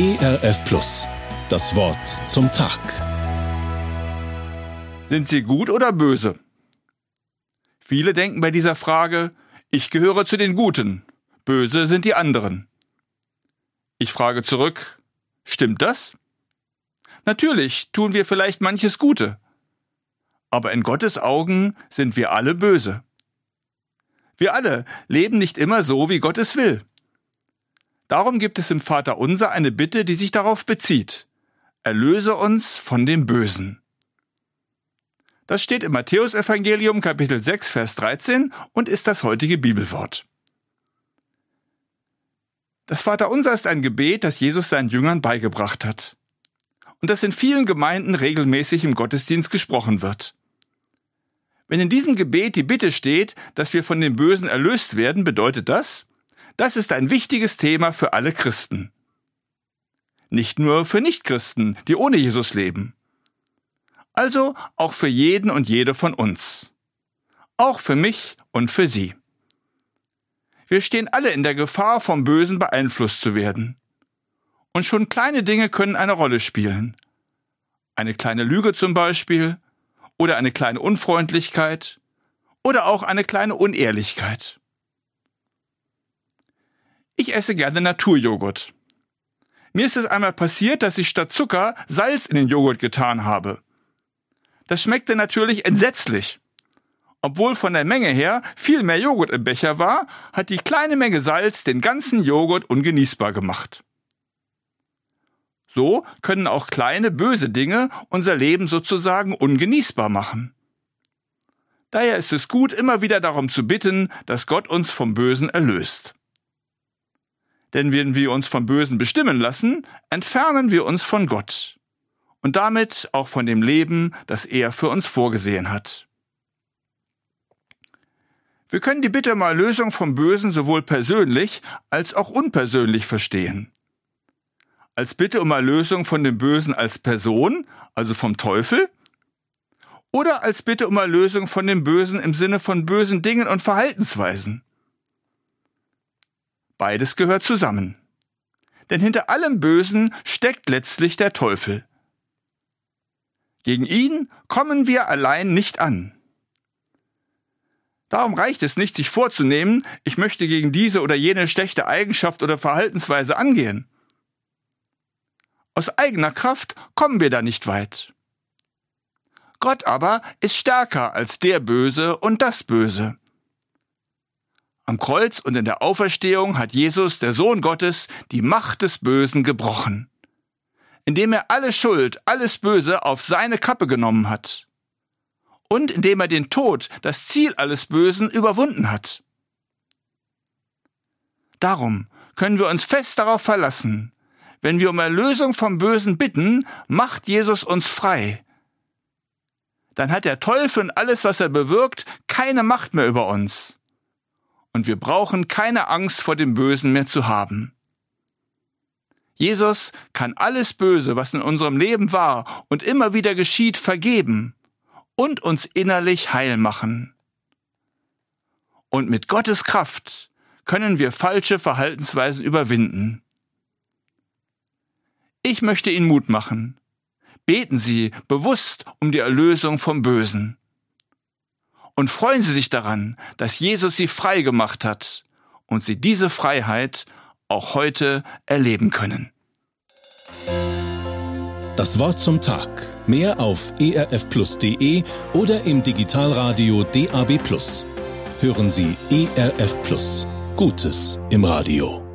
ERF Plus. Das Wort zum Tag. Sind sie gut oder böse? Viele denken bei dieser Frage, ich gehöre zu den Guten, böse sind die anderen. Ich frage zurück, stimmt das? Natürlich tun wir vielleicht manches Gute, aber in Gottes Augen sind wir alle böse. Wir alle leben nicht immer so, wie Gott es will. Darum gibt es im Vater unser eine Bitte, die sich darauf bezieht. Erlöse uns von dem Bösen. Das steht im Matthäusevangelium Kapitel 6 Vers 13 und ist das heutige Bibelwort. Das Vaterunser ist ein Gebet, das Jesus seinen Jüngern beigebracht hat. Und das in vielen Gemeinden regelmäßig im Gottesdienst gesprochen wird. Wenn in diesem Gebet die Bitte steht, dass wir von dem Bösen erlöst werden, bedeutet das, das ist ein wichtiges Thema für alle Christen. Nicht nur für Nichtchristen, die ohne Jesus leben. Also auch für jeden und jede von uns. Auch für mich und für Sie. Wir stehen alle in der Gefahr, vom Bösen beeinflusst zu werden. Und schon kleine Dinge können eine Rolle spielen. Eine kleine Lüge zum Beispiel, oder eine kleine Unfreundlichkeit oder auch eine kleine Unehrlichkeit. Ich esse gerne Naturjoghurt. Mir ist es einmal passiert, dass ich statt Zucker Salz in den Joghurt getan habe. Das schmeckte natürlich entsetzlich. Obwohl von der Menge her viel mehr Joghurt im Becher war, hat die kleine Menge Salz den ganzen Joghurt ungenießbar gemacht. So können auch kleine böse Dinge unser Leben sozusagen ungenießbar machen. Daher ist es gut, immer wieder darum zu bitten, dass Gott uns vom Bösen erlöst. Denn wenn wir uns vom Bösen bestimmen lassen, entfernen wir uns von Gott und damit auch von dem Leben, das er für uns vorgesehen hat. Wir können die Bitte um Erlösung vom Bösen sowohl persönlich als auch unpersönlich verstehen als Bitte um Erlösung von dem Bösen als Person, also vom Teufel, oder als Bitte um Erlösung von dem Bösen im Sinne von bösen Dingen und Verhaltensweisen. Beides gehört zusammen. Denn hinter allem Bösen steckt letztlich der Teufel. Gegen ihn kommen wir allein nicht an. Darum reicht es nicht, sich vorzunehmen, ich möchte gegen diese oder jene schlechte Eigenschaft oder Verhaltensweise angehen. Aus eigener Kraft kommen wir da nicht weit. Gott aber ist stärker als der Böse und das Böse. Am Kreuz und in der Auferstehung hat Jesus, der Sohn Gottes, die Macht des Bösen gebrochen, indem er alle Schuld, alles Böse auf seine Kappe genommen hat und indem er den Tod, das Ziel alles Bösen, überwunden hat. Darum können wir uns fest darauf verlassen, wenn wir um Erlösung vom Bösen bitten, macht Jesus uns frei. Dann hat der Teufel und alles, was er bewirkt, keine Macht mehr über uns. Und wir brauchen keine Angst vor dem Bösen mehr zu haben. Jesus kann alles Böse, was in unserem Leben war und immer wieder geschieht, vergeben und uns innerlich heil machen. Und mit Gottes Kraft können wir falsche Verhaltensweisen überwinden. Ich möchte Ihnen Mut machen. Beten Sie bewusst um die Erlösung vom Bösen. Und freuen Sie sich daran, dass Jesus Sie frei gemacht hat und Sie diese Freiheit auch heute erleben können. Das Wort zum Tag. Mehr auf erfplus.de oder im Digitalradio DAB. Hören Sie ERF Plus. Gutes im Radio.